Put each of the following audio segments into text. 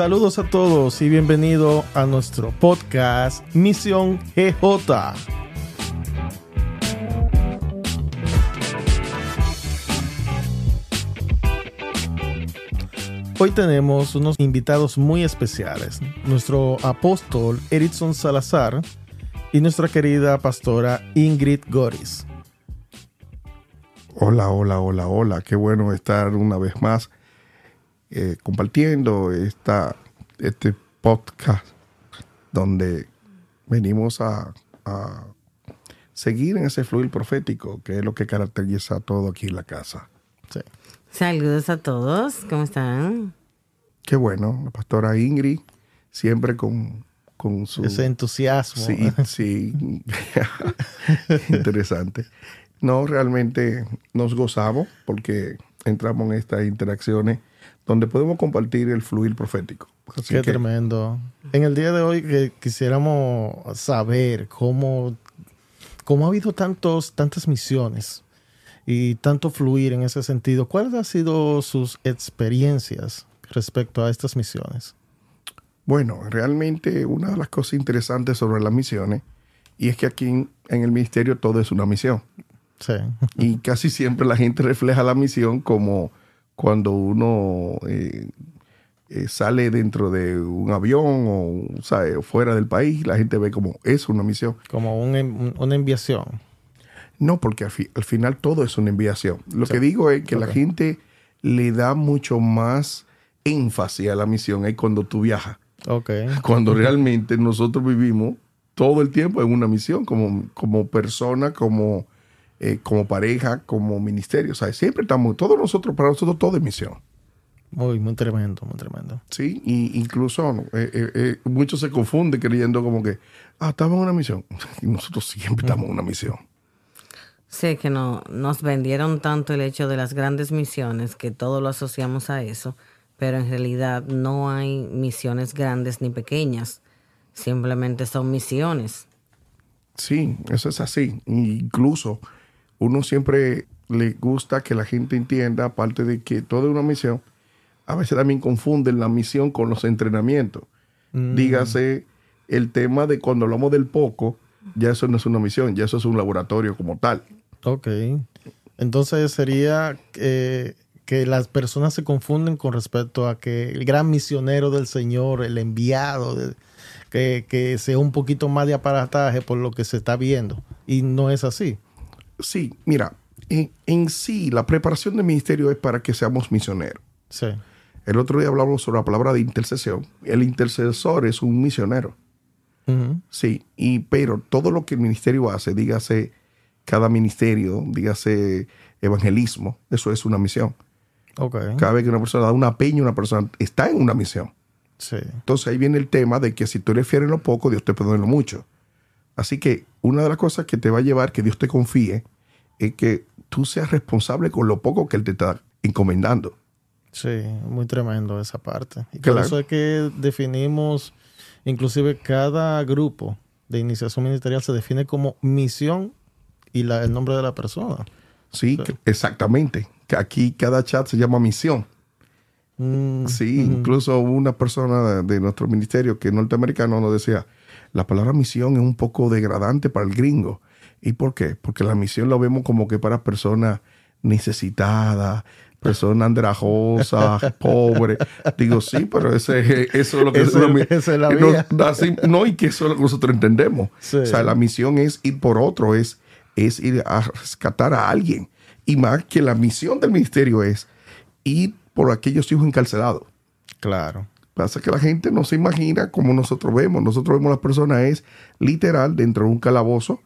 Saludos a todos y bienvenido a nuestro podcast Misión GJ. Hoy tenemos unos invitados muy especiales. Nuestro apóstol Erickson Salazar y nuestra querida pastora Ingrid Goris. Hola, hola, hola, hola. Qué bueno estar una vez más eh, compartiendo esta, este podcast donde venimos a, a, seguir en ese fluir profético, que es lo que caracteriza todo aquí en la casa. Sí. Saludos a todos, ¿cómo están? Qué bueno, la pastora Ingrid, siempre con, con su... Ese entusiasmo. Sí, sí. Interesante. No, realmente nos gozamos porque entramos en estas interacciones donde podemos compartir el fluir profético. Así Qué que, tremendo. En el día de hoy que quisiéramos saber cómo, cómo ha habido tantos, tantas misiones y tanto fluir en ese sentido. ¿Cuáles han sido sus experiencias respecto a estas misiones? Bueno, realmente una de las cosas interesantes sobre las misiones y es que aquí en el ministerio todo es una misión. Sí. Y casi siempre la gente refleja la misión como cuando uno eh, eh, sale dentro de un avión o fuera del país, la gente ve como es una misión. Como un, una enviación. No, porque al, fi, al, final todo es una enviación. Lo sí. que digo es que okay. la gente le da mucho más énfasis a la misión es cuando tú viajas. Okay. Cuando realmente nosotros vivimos todo el tiempo en una misión, como, como persona, como, eh, como pareja, como ministerio. O sea, siempre estamos, todos nosotros, para nosotros todo es misión. Muy, muy tremendo, muy tremendo. Sí, y incluso eh, eh, eh, muchos se confunden creyendo como que, ah, estamos en una misión. Y nosotros siempre estamos en una misión. Sé que no, nos vendieron tanto el hecho de las grandes misiones que todo lo asociamos a eso, pero en realidad no hay misiones grandes ni pequeñas, simplemente son misiones. Sí, eso es así. Incluso uno siempre le gusta que la gente entienda, aparte de que todo es una misión, a veces también confunden la misión con los entrenamientos. Mm. Dígase el tema de cuando hablamos del poco, ya eso no es una misión, ya eso es un laboratorio como tal. Ok. Entonces sería eh, que las personas se confunden con respecto a que el gran misionero del Señor, el enviado, de, que, que, sea un poquito más de aparataje por lo que se está viendo. Y no es así. Sí, mira, en, en sí la preparación del ministerio es para que seamos misioneros. Sí. El otro día hablamos sobre la palabra de intercesión. El intercesor es un misionero. Uh -huh. Sí, y, pero todo lo que el ministerio hace, dígase cada ministerio, dígase evangelismo, eso es una misión. Okay. Cada vez que una persona da una peña, una persona está en una misión. Sí. Entonces ahí viene el tema de que si tú eres fiel en lo poco, Dios te perdona lo mucho. Así que una de las cosas que te va a llevar que Dios te confíe es que tú seas responsable con lo poco que Él te está encomendando. Sí, muy tremendo esa parte. Y claro. por eso es que definimos, inclusive cada grupo de iniciación ministerial se define como misión y la, el nombre de la persona. Sí, exactamente. Aquí cada chat se llama misión. Mm, sí, mm. incluso una persona de, de, nuestro ministerio que es norteamericano nos decía, la palabra misión es un poco degradante para el gringo. ¿Y por qué? Porque la misión lo vemos como que para personas necesitadas, persona andrajosa, pobre. Digo, sí, pero ese, eso es lo que es, la vida. No, así, no, y que eso es lo que nosotros entendemos. Sí. O sea, la misión es ir por otro, es, es ir a rescatar a alguien. Y más que la misión del ministerio es ir por aquellos hijos encarcelados. Claro. Pasa que la gente no se imagina como nosotros vemos. Nosotros vemos a las personas es literal dentro de un calabozo,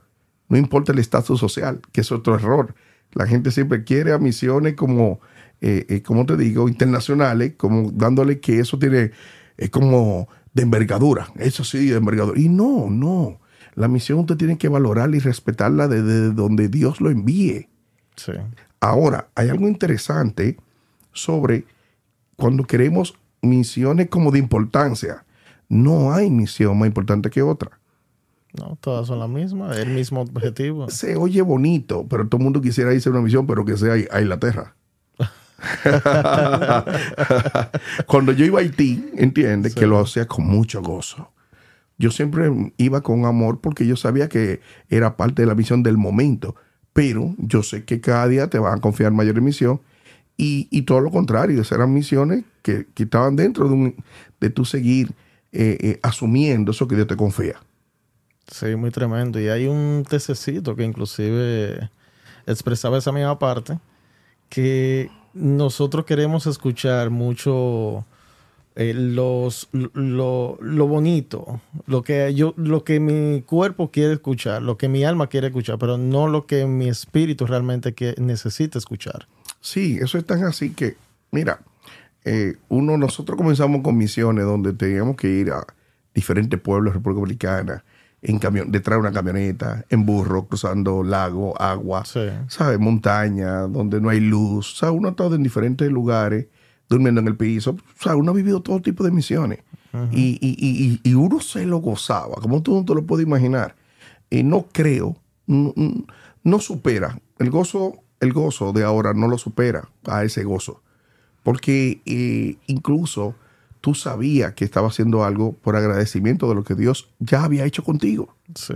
no importa el estatus social, que es otro error. La gente siempre quiere a misiones como eh, eh, como te digo, internacionales, como dándole que eso tiene eh, como de envergadura, eso sí, de envergadura. Y no, no. La misión usted tiene que valorarla y respetarla desde donde Dios lo envíe. Sí. Ahora, hay algo interesante sobre cuando queremos misiones como de importancia. No hay misión más importante que otra. No, todas son las mismas, el mismo objetivo. Se oye bonito, pero todo el mundo quisiera irse a una misión, pero que sea a Inglaterra. Cuando yo iba a Haití, entiende que lo hacía con mucho gozo. Yo siempre iba con amor porque yo sabía que era parte de la misión del momento. Pero yo sé que cada día te van a confiar mayor en misión. Y, todo lo contrario, esas eran misiones que, estaban dentro de, un, de tu seguir eh, eh, asumiendo eso que Dios te confía. Sí, muy tremendo. Y hay un tececito que inclusive expresaba esa misma parte, que nosotros queremos escuchar mucho eh, los, lo, lo, bonito, lo que, yo, lo que mi cuerpo quiere escuchar, lo que mi alma quiere escuchar, pero no lo que mi espíritu realmente que necesita escuchar. Sí, eso es tan así que, mira, eh, uno, nosotros comenzamos con misiones donde teníamos que ir a diferentes pueblos de República Dominicana, en camión, detrás de una camioneta, en burro, cruzando lago, agua, ¿sabes? Montaña, donde no hay luz. O uno ha estado en diferentes lugares durmiendo en el piso. O sea, uno ha vivido todo tipo de misiones. y, uno se lo gozaba, como tú no te lo puedes imaginar. Y no creo, no, supera. El gozo, el gozo de ahora no lo supera a ese gozo. Porque eh, incluso tú sabías que estaba haciendo algo por agradecimiento de lo que Dios ya había hecho contigo. Sí.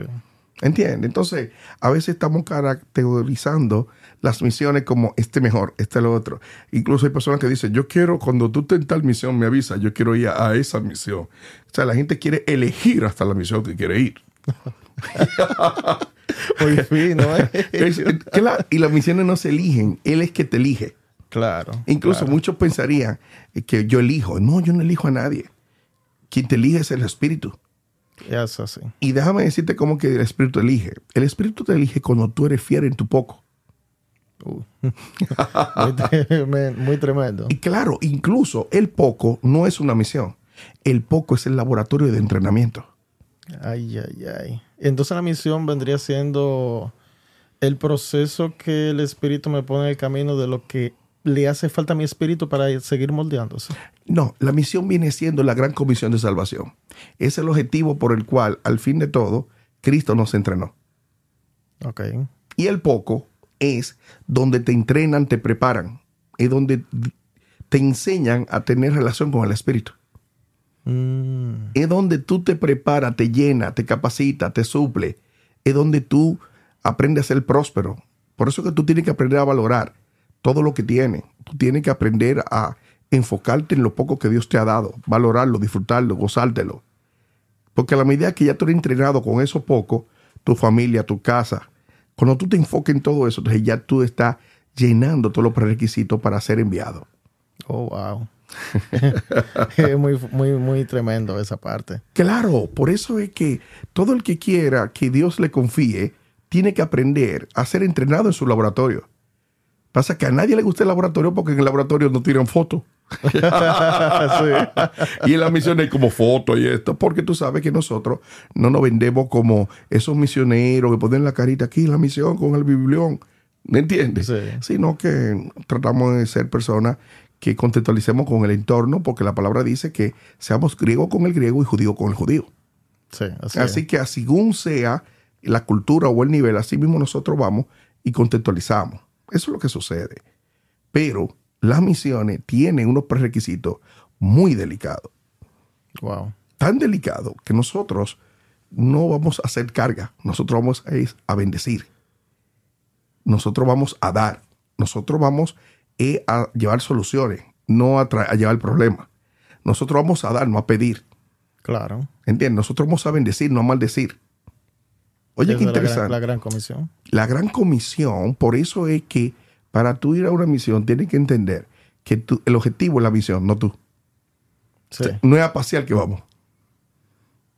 ¿Entiendes? Entonces, a veces estamos caracterizando las misiones como este mejor, este lo otro. Incluso hay personas que dicen, yo quiero, cuando tú estés en tal misión, me avisa, yo quiero ir a, esa misión. O sea, la gente quiere elegir hasta la misión que quiere ir. Muy fino, ¿eh? y las misiones no se eligen, Él es que te elige. Claro. Incluso muchos pensarían que yo elijo. No, yo no elijo a nadie. Quien te elige es el Espíritu. Es así. Y déjame decirte cómo que el Espíritu elige. El Espíritu te elige cuando tú eres fiel en tu poco. Uh. muy, tremendo. Y claro, incluso el poco no es una misión. El poco es el laboratorio de entrenamiento. Ay, ay, ay. Entonces la misión vendría siendo el proceso que el Espíritu me pone en el camino de lo que le hace falta a mi espíritu para seguir moldeándose. No, la misión viene siendo la gran comisión de salvación. Es el objetivo por el cual, al fin de todo, Cristo nos entrenó. Ok. Y el poco es donde te entrenan, te preparan, es donde te enseñan a tener relación con el Espíritu. Mm. Es donde tú te preparas, te llena, te capacita, te suple. Es donde tú aprendes a ser próspero. Por eso que tú tienes que aprender a valorar todo lo que tienes. Tú tienes que aprender a enfocarte en lo poco que Dios te ha dado, valorarlo, disfrutarlo, gozártelo. Porque a la medida que ya tú eres entrenado con eso poco, tu familia, tu casa, cuando tú te enfoques en todo eso, entonces ya tú estás llenando todos los prerequisitos para ser enviado. Oh, wow. es muy, muy, muy tremendo esa parte. Claro, por eso es que todo el que quiera que Dios le confíe, tiene que aprender a ser entrenado en su laboratorio. Pasa que a nadie le gusta el laboratorio porque en el laboratorio no tiran fotos. Y en la misión hay como fotos y esto, porque tú sabes que nosotros no nos vendemos como esos misioneros que ponen la carita aquí en la misión con el biblión. ¿Me entiendes? Sino que tratamos de ser personas que contextualicemos con el entorno, porque la palabra dice que seamos griego con el griego y judío con el judío. así, así que, según sea la cultura o el nivel, así mismo nosotros vamos y contextualizamos. Eso es lo que sucede. Pero las misiones tienen unos prerequisitos muy delicados. Wow. Tan delicados que nosotros no vamos a hacer carga, nosotros vamos a, a bendecir. Nosotros vamos a dar, nosotros vamos eh, a llevar soluciones, no a, a llevar problemas. Nosotros vamos a dar, no a pedir. Claro. ¿Entiendes? Nosotros vamos a bendecir, no a maldecir. Oye, qué interesante. La gran, comisión. La gran comisión, por eso es que para tú ir a una misión tienes que entender que el objetivo es la misión, no tú. no es a pasear que vamos.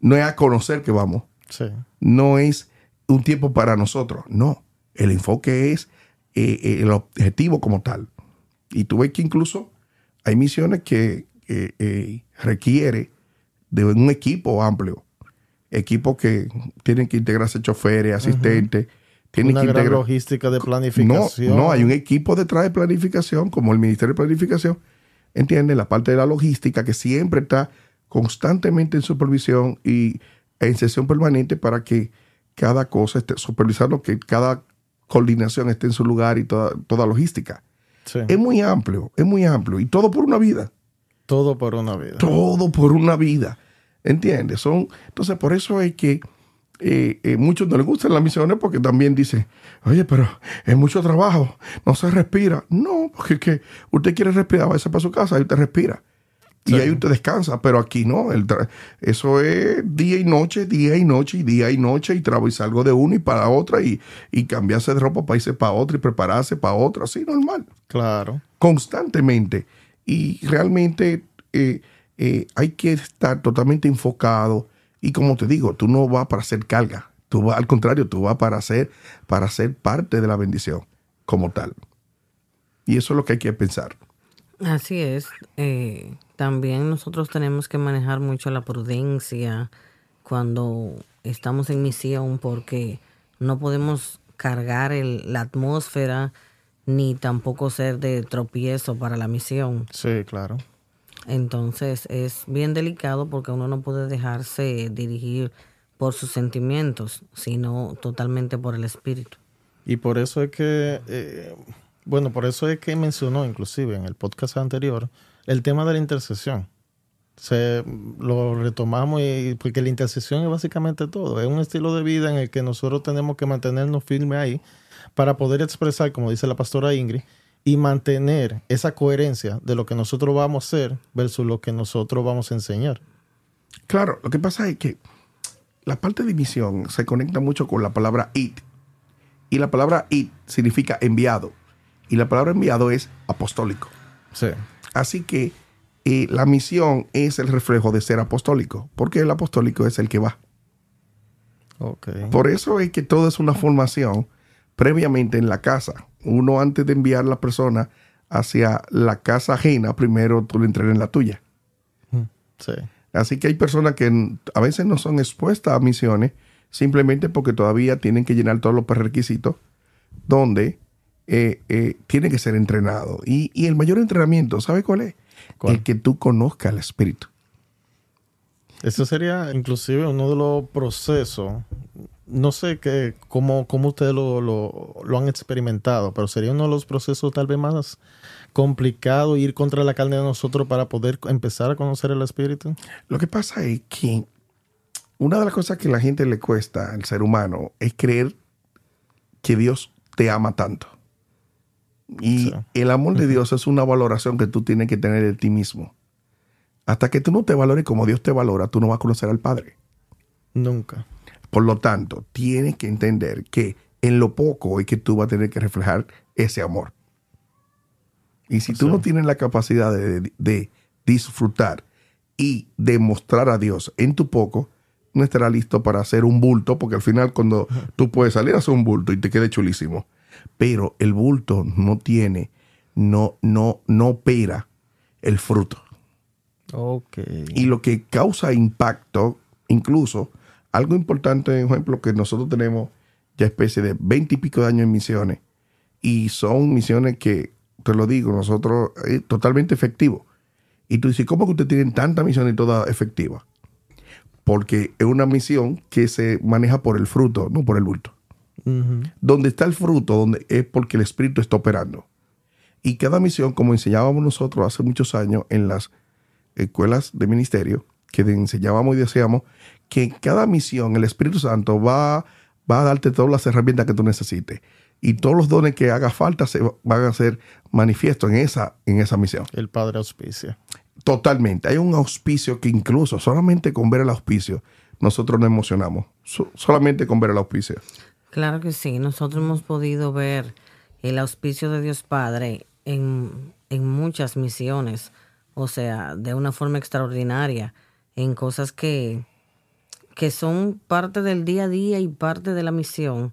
No es a conocer que vamos. No es un tiempo para nosotros. No. El enfoque es eh, eh, el objetivo como tal. Y tú ves que incluso hay misiones que eh, requiere de un equipo amplio equipos que tienen que integrarse choferes, asistentes. tienen Una que gran logística de planificación. No, no, hay un equipo detrás de planificación, como el Ministerio de Planificación, entiende la parte de la logística que siempre está constantemente en supervisión y en sesión permanente para que cada cosa esté supervisando, que cada coordinación esté en su lugar y toda, toda logística. Sí. Es muy amplio, es muy amplio. Y todo por una vida. Todo por una vida. Todo por una vida. ¿Entiendes? Son, entonces, por eso es que eh, eh, muchos no les gustan las misiones porque también dicen, oye, pero es mucho trabajo, no se respira. No, porque es que usted quiere respirar, váyase para su casa y usted respira. Y ahí usted descansa, pero aquí no. el tra- eso es día y noche, día y noche, y día y noche, y trabajo y salgo de una y para otra, y, y cambiarse de ropa para irse para otra y prepararse para otra, así normal Claro. constantemente. Y realmente eh, eh, hay que estar totalmente enfocado. Y como te digo, tú no vas para hacer carga. Tú vas, al contrario, tú vas para ser, para ser parte de la bendición como tal. Y eso es lo que hay que pensar. Así es. Eh, también nosotros tenemos que manejar mucho la prudencia cuando estamos en misión porque no podemos cargar el- la atmósfera ni tampoco ser de tropiezo para la misión. Sí, claro. Entonces es bien delicado porque uno no puede dejarse dirigir por sus sentimientos, sino totalmente por el espíritu. Y por eso es que, eh, bueno, por eso es que mencionó inclusive en el podcast anterior el tema de la intercesión. Se, lo retomamos y, porque la intercesión es básicamente todo. Es un estilo de vida en el que nosotros tenemos que mantenernos firmes ahí para poder expresar, como dice la pastora Ingrid, y mantener esa coherencia de lo que nosotros vamos a hacer versus lo que nosotros vamos a enseñar. Claro, lo que pasa es que la parte de misión se conecta mucho con la palabra it. Y la palabra it significa enviado. Y la palabra enviado es apostólico. Sí. Así que eh, la misión es el reflejo de ser apostólico, porque el apostólico es el que va. Ok. Por eso es que todo es una formación previamente en la casa. Uno antes de enviar a la persona hacia la casa ajena, primero tú le entrenas en la tuya. Sí. Así que hay personas que a veces no son expuestas a misiones simplemente porque todavía tienen que llenar todos los requisitos donde eh, eh, tienen que ser entrenados. Y, y el mayor entrenamiento, ¿sabe cuál es? ¿Cuál? El que tú conozcas al Espíritu. Ese sería inclusive uno de los procesos, no sé qué, cómo, cómo ustedes lo, lo, lo han experimentado, pero sería uno de los procesos tal vez más complicado ir contra la carne de nosotros para poder empezar a conocer el Espíritu. Lo que pasa es que una de las cosas que a la gente le cuesta al ser humano es creer que Dios te ama tanto. Y Sí. el amor de Dios es una valoración que tú tienes que tener de ti mismo. Hasta que tú no te valores como Dios te valora, tú no vas a conocer al Padre. Nunca. Por lo tanto, tienes que entender que en lo poco es que tú vas a tener que reflejar ese amor. Y si tú Sí. no tienes la capacidad de, de disfrutar y demostrar a Dios en tu poco, no estarás listo para hacer un bulto, porque al final cuando tú puedes salir a hacer un bulto y te quede chulísimo, pero el bulto no tiene, no, no, no opera el fruto. Ok. Y lo que causa impacto, incluso, algo importante, por ejemplo, que nosotros tenemos ya especie de veinte y pico de años en misiones, y son misiones que, te lo digo, nosotros, es totalmente efectivo. Y tú dices, ¿cómo que ustedes tienen tanta misión y toda efectiva? Porque es una misión que se maneja por el fruto, no por el bulto. Donde está el fruto, donde es porque el Espíritu está operando. Y cada misión, como enseñábamos nosotros hace muchos años en las escuelas de ministerio, que enseñábamos y decíamos que en cada misión el Espíritu Santo va, va a darte todas las herramientas que tú necesites. Y todos los dones que haga falta se van a ser manifiestos en esa, en esa misión. El Padre auspicia. Totalmente. Hay un auspicio que incluso solamente con ver el auspicio nosotros nos emocionamos. So- solamente con ver el auspicio. Claro que sí, nosotros hemos podido ver el auspicio de Dios Padre en, en muchas misiones, o sea, de una forma extraordinaria, en cosas que, que son parte del día a día y parte de la misión.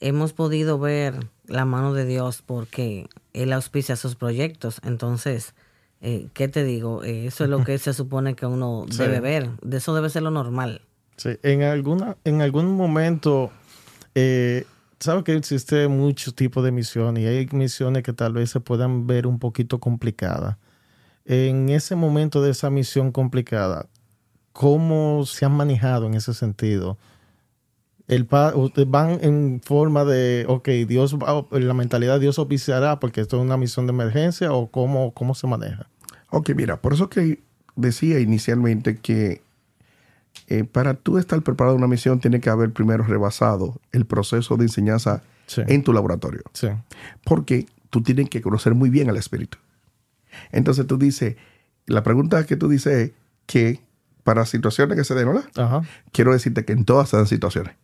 Hemos podido ver la mano de Dios porque Él auspicia sus proyectos. Entonces, eh, ¿qué te digo? Eh, eso es lo que se supone que uno Sí. debe ver. De eso debe ser lo normal. Sí, en, alguna, en algún momento, eh, sabe que existe muchos tipos de misiones y hay misiones que tal vez se puedan ver un poquito complicadas. En ese momento de esa misión complicada, ¿cómo se han manejado en ese sentido el van en forma de, ok, Dios la mentalidad Dios oficiará porque esto es una misión de emergencia o cómo, cómo se maneja. Ok, mira, por eso que decía inicialmente que eh, para tú estar preparado en una misión tiene que haber primero rebasado el proceso de enseñanza Sí. en tu laboratorio. Sí. Porque tú tienes que conocer muy bien al Espíritu. Entonces tú dices, la pregunta que tú dices es que para situaciones que se den, quiero decirte que en todas se dan situaciones.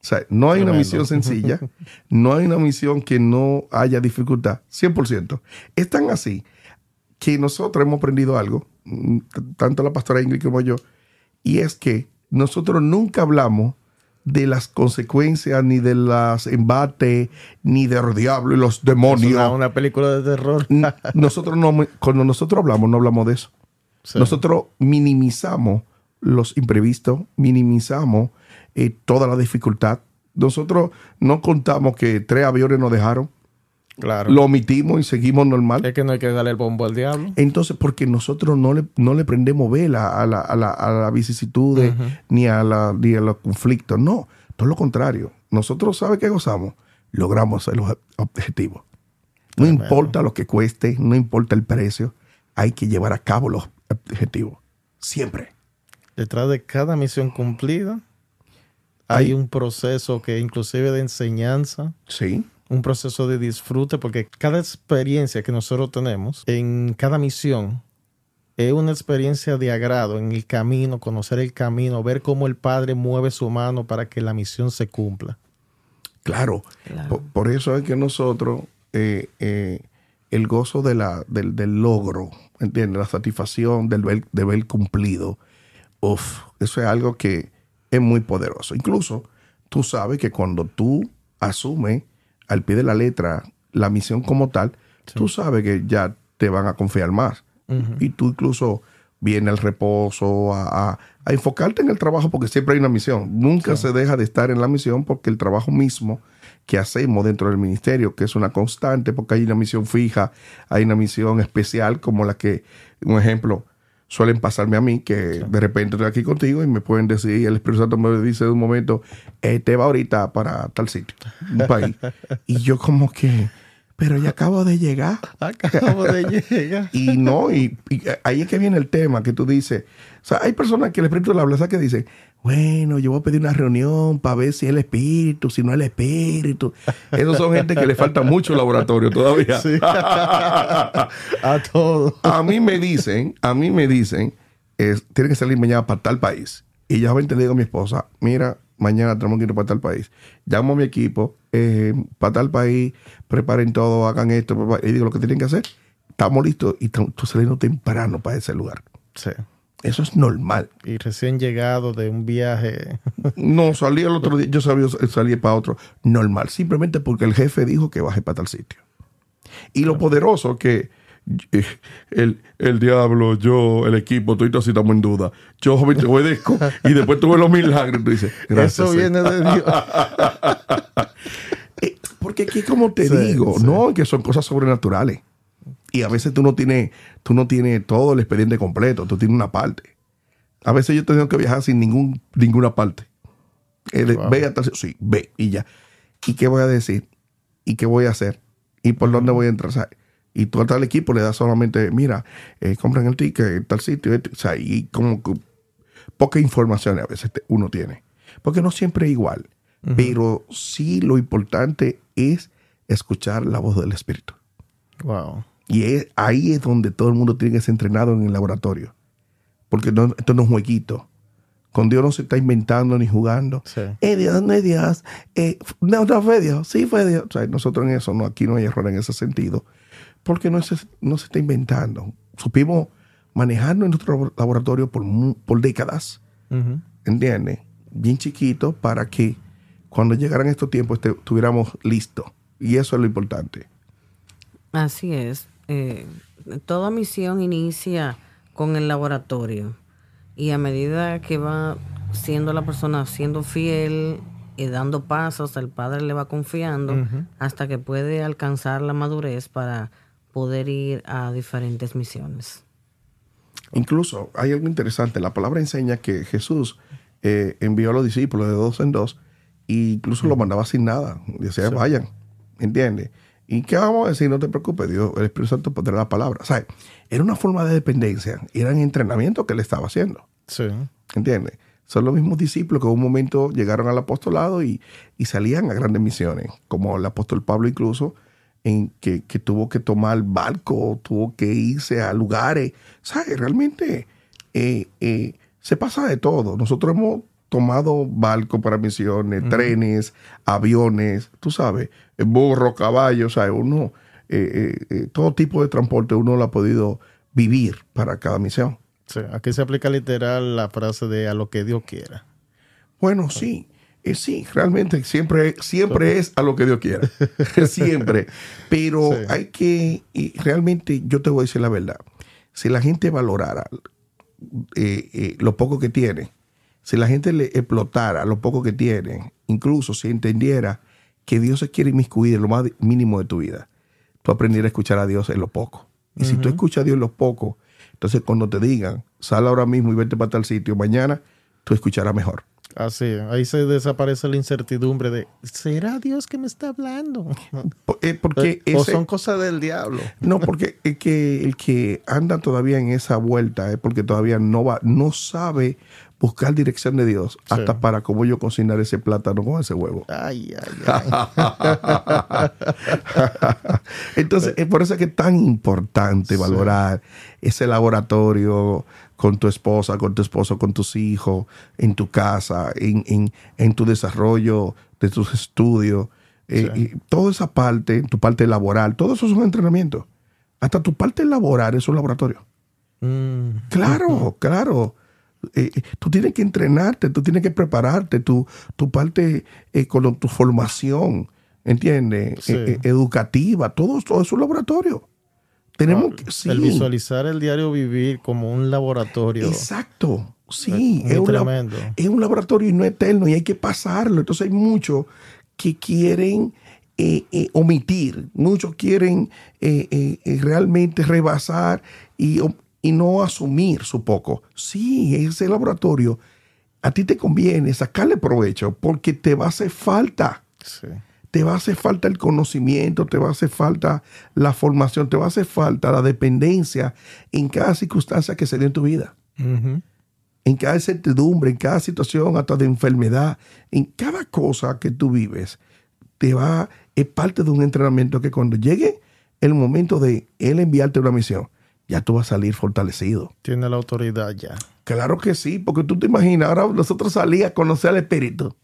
O sea, no hay una misión sencilla, no hay una misión que no haya dificultad, 100%. Es tan así que nosotros hemos aprendido algo, mm, tanto la pastora Ingrid como yo, y es que nosotros nunca hablamos de las consecuencias, ni de los embates, ni de los diablos y los Es demonios. una, una película de terror. Nosotros no, cuando nosotros hablamos, no hablamos de eso. Sí. Nosotros minimizamos los imprevistos, minimizamos eh, toda la dificultad. Nosotros no contamos que tres aviones nos dejaron, Claro. lo omitimos y seguimos normal. es que no hay que darle el bombo al diablo. Entonces, porque nosotros no le, no le prendemos vela a la, a la, a la vicisitudes ni, a la, ni a los conflictos. No, todo lo contrario. Nosotros, ¿sabe qué gozamos? Logramos hacer los objetivos. No Tremendo. importa lo que cueste, no importa el precio, hay que llevar a cabo los objetivos. Siempre. Detrás de cada misión cumplida hay un proceso que inclusive de enseñanza, Sí. Un proceso de disfrute, porque cada experiencia que nosotros tenemos en cada misión es una experiencia de agrado en el camino, conocer el camino, ver cómo el Padre mueve su mano para que la misión se cumpla. Claro. Claro. Por, por eso es que nosotros, eh, eh, el gozo de la, del, del logro, ¿entiendes? La satisfacción del ver, de ver cumplido, uf, eso es algo que es muy poderoso. Incluso tú sabes que cuando tú asumes al pie de la letra la misión como tal, tú sabes que ya te van a confiar más. Y tú incluso viene al reposo, a, a- a enfocarte en el trabajo porque siempre hay una misión. Nunca se deja de estar en la misión porque el trabajo mismo que hacemos dentro del ministerio, que es una constante, porque hay una misión fija, hay una misión especial como la que, un ejemplo, suelen pasarme a mí, que de repente estoy aquí contigo y me pueden decir, el Espíritu Santo me dice de un momento, eh, te va ahorita para tal sitio, un país. y yo como que, pero ya acabo de llegar. Acabo de llegar. Y no, y, y ahí es que viene el tema que tú dices. O sea, hay personas que el espíritu le habla, ¿sabes? Que dicen, bueno, yo voy a pedir una reunión para ver si es el espíritu, si no es el espíritu. Esos son gente que le falta mucho laboratorio todavía. Sí. A todo. a mí me dicen, a mí me dicen, es, tiene que salir mañana para tal país. Y yo le digo a mi esposa, mira, mañana tenemos que ir para tal país. Llamo a mi equipo, eh, para tal país, preparen todo, hagan esto. preparen- Y digo lo que tienen que hacer. Estamos listos y tú saliendo temprano para ese lugar. Sí. Eso es normal. Y recién llegado de un viaje. No, salí el otro día, yo sabía salí para otro. Normal, simplemente porque el jefe dijo que baje para tal sitio. Y lo poderoso que eh, el, el diablo, yo, el equipo, todo así estamos en duda. Yo te obedezco y después tuve los milagros. Tú dices, gracias. Eso Señor". viene de Dios. Eh, Porque aquí, como te Sí, digo, sí. no, que son cosas sobrenaturales. Y a veces tú no tienes, tú no tienes todo el expediente completo, tú tienes una parte. A veces yo he tenido que viajar sin ningún, ninguna parte. Eh, de- Wow. Ve a tal sitio. sí, ve y ya. ¿Y qué voy a decir? ¿Y qué voy a hacer? ¿Y por dónde voy a entrar? O sea, y tú a tal equipo le das solamente, mira, eh, compran el ticket en tal sitio. este, o sea, y como que poca información a veces uno tiene. Porque no siempre es igual. Pero sí lo importante es escuchar la voz del Espíritu. Wow. Y es- ahí es donde todo el mundo tiene que ser entrenado en el laboratorio. Porque no, esto no es un jueguito. Con Dios no se está inventando ni jugando. Sí. Eh, Dios, no es Dios. Eh, no, no fue Dios. Sí fue Dios. O sea, nosotros en eso, no, aquí no hay error en ese sentido. Porque no se, no se está inventando. Supimos manejarnos en nuestro laboratorio por, por décadas. Ujú. ¿Entiendes? Bien chiquito para que cuando llegaran estos tiempos este- estuviéramos listos. Y eso es lo importante. Así es. Eh, toda misión inicia con el laboratorio y a medida que va siendo la persona siendo fiel y dando pasos, el padre le va confiando hasta que puede alcanzar la madurez para poder ir a diferentes misiones. Incluso hay algo interesante. La palabra enseña que Jesús eh, envió a los discípulos de dos en dos E incluso lo mandaba sin nada. Decía, vayan, ¿entiendes? ¿Y qué vamos a decir? No te preocupes, Dios, el Espíritu Santo pondrá la palabra. O sea, era una forma de dependencia, era un entrenamiento que él estaba haciendo. Sí. ¿Entiendes? Son los mismos discípulos que en un momento llegaron al apostolado y, y salían a grandes misiones, como el apóstol Pablo incluso, en que, que, tuvo que tomar barco, tuvo que irse a lugares. ¿Sabes? Realmente eh, eh, se pasa de todo. Nosotros hemos tomado barco para misiones, trenes, aviones, tú sabes, burro, caballo, ¿sabes? Uno, eh, todo tipo de transporte uno lo ha podido vivir para cada misión. Sí, aquí se aplica literal la frase de a lo que Dios quiera. Bueno, sí. Eh, sí, realmente siempre, siempre es a lo que Dios quiera. siempre. Pero hay que, y realmente yo te voy a decir la verdad. Si la gente valorara eh, eh, lo poco que tiene, si la gente le explotara lo poco que tiene, incluso si entendiera que Dios se quiere inmiscuir en lo más mínimo de tu vida, tú aprendieras a escuchar a Dios en lo poco. Y si tú escuchas a Dios en lo poco, entonces cuando te digan, sal ahora mismo y vete para tal sitio, mañana tú escucharás mejor. Así, ahí se desaparece la incertidumbre de, ¿será Dios que me está hablando? Eh, porque o son cosas del diablo. No, porque el que, el que anda todavía en esa vuelta es porque todavía no va, no sabe buscar dirección de Dios hasta para cómo yo cocinar ese plátano con ese huevo. Ay, ay, ay. Entonces, es por eso que es tan importante valorar ese laboratorio con tu esposa, con tu esposo, con tus hijos, en tu casa, en, en, tu desarrollo de tus estudios. Eh, y toda esa parte, tu parte laboral, todo eso es un entrenamiento. Hasta tu parte laboral es un laboratorio. Mm. Claro, claro. Eh, eh, tú tienes que entrenarte, tú tienes que prepararte, tu, tu parte con tu formación, ¿entiendes? educativa, todo, todo es un laboratorio. Tenemos que, sí. El visualizar el diario vivir como un laboratorio. Exacto. Sí, es, un, es un laboratorio y no eterno y hay que pasarlo. Entonces hay muchos que quieren eh, eh, omitir, muchos quieren eh, realmente rebasar y, y, no asumir su poco. Sí, ese laboratorio a ti te conviene sacarle provecho porque te va a hacer falta. Sí te va a hacer falta el conocimiento, te va a hacer falta la formación, te va a hacer falta la dependencia en cada circunstancia que se dé en tu vida. En cada incertidumbre, en cada situación, hasta de enfermedad, en cada cosa que tú vives, te va, es parte de un entrenamiento que cuando llegue el momento de él enviarte una misión, ya tú vas a salir fortalecido. Tiene la autoridad ya. Claro que sí, porque tú te imaginas, ahora nosotros salíamos a conocer al Espíritu.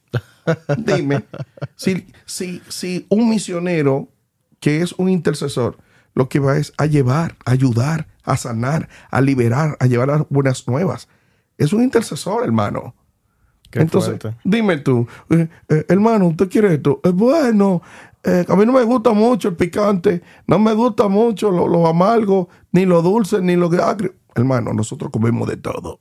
Dime, si, si, si un misionero que es un intercesor, lo que va es a llevar, a ayudar, a sanar, a liberar, a llevar las buenas nuevas. Es un intercesor, hermano. Entonces, dime tú, eh, eh, hermano, ¿usted quiere esto? Es bueno, eh, a mí no me gusta mucho el picante, no me gusta mucho lo, lo amargo, ni lo dulce, ni lo agrio. Hermano, nosotros comemos de todo.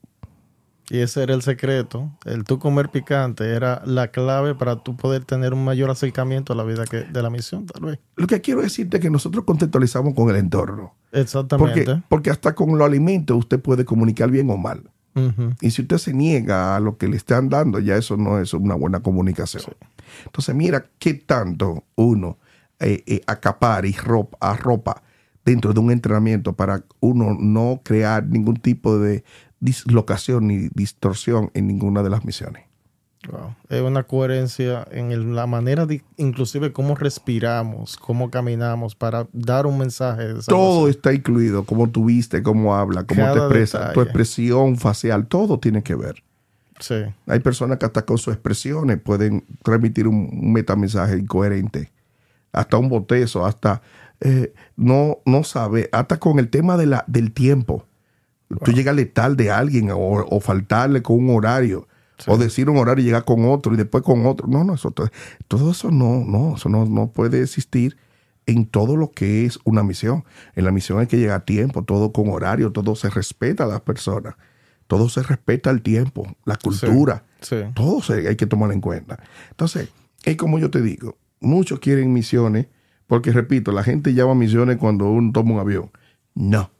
Y ese era el secreto. El tú comer picante era la clave para tú poder tener un mayor acercamiento a la vida que, de la misión, tal vez. Lo que quiero decirte es que nosotros contextualizamos con el entorno. Exactamente. Porque, porque hasta con los alimentos usted puede comunicar bien o mal. Y si usted se niega a lo que le están dando, ya eso no es una buena comunicación. Entonces, mira qué tanto uno eh, eh, acapar y ropa, arropa dentro de un entrenamiento para uno no crear ningún tipo de, dislocación ni distorsión en ninguna de las misiones. Es una coherencia en la manera de, inclusive, cómo respiramos, cómo caminamos para dar un mensaje. todo está incluido, cómo tú viste, cómo habla, cómo te expresa, tu expresión facial, todo tiene que ver. Sí. Hay personas que hasta con sus expresiones pueden transmitir un, metamensaje incoherente, hasta un botezo, hasta eh, no, no sabe, hasta con el tema de la, del tiempo. Tú llegas letal de alguien o, faltarle con un horario. O decir un horario y llegar con otro y después con otro. No, no, eso, todo, eso no, no, eso no, no puede existir en todo lo que es una misión. En la misión hay que llegar a tiempo, todo con horario, todo se respeta a las personas, todo se respeta el tiempo, la cultura, todo se, hay que tomar en cuenta. Entonces, es como yo te digo, muchos quieren misiones, porque repito, la gente llama misiones cuando uno toma un avión. No,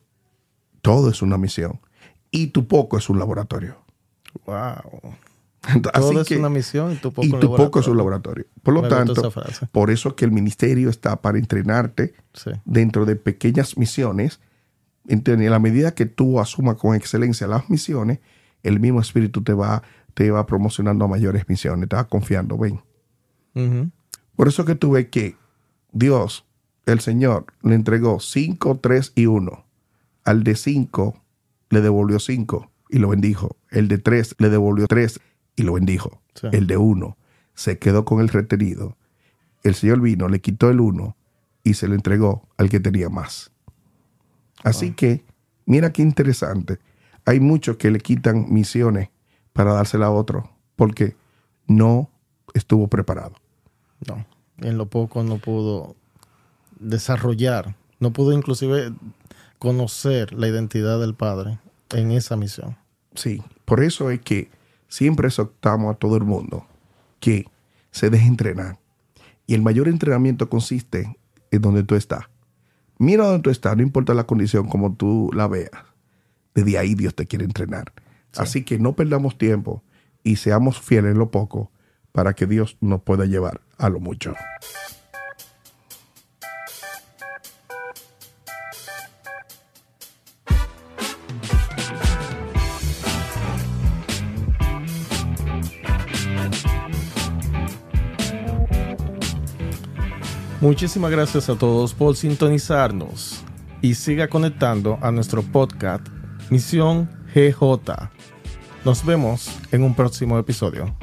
todo es una misión. Y tu poco es un laboratorio. Wow. Todo Así es que- una misión y tu poco, y tu poco es un laboratorio. Por lo Me tanto, por eso es que el ministerio está para entrenarte Sí. dentro de pequeñas misiones. En la medida que tú asumas con excelencia las misiones, el mismo espíritu te va, te va promocionando a mayores misiones, te va confiando, ven. Por eso que tú ves que Dios, el Señor, le entregó 5, 3 y 1. Al de 5 le devolvió 5 y lo bendijo. El de 3 le devolvió 3 y lo bendijo. Sí. El de 1 se quedó con el retenido. El Señor vino, le quitó el 1 y se lo entregó al que tenía más. Así que, mira qué interesante. Hay muchos que le quitan misiones para dársela a otro porque no estuvo preparado. No. En lo poco no pudo desarrollar, no pudo inclusive conocer la identidad del Padre en esa misión. Sí, por eso es que siempre exhortamos a todo el mundo que se deje entrenar. Y el mayor entrenamiento consiste en donde tú estás. Mira donde tú estás, no importa la condición como tú la veas. Desde ahí Dios te quiere entrenar. Así que no perdamos tiempo y seamos fieles en lo poco para que Dios nos pueda llevar a lo mucho. Muchísimas gracias a todos por sintonizarnos y siga conectando a nuestro podcast Misión GJ. Nos vemos en un próximo episodio.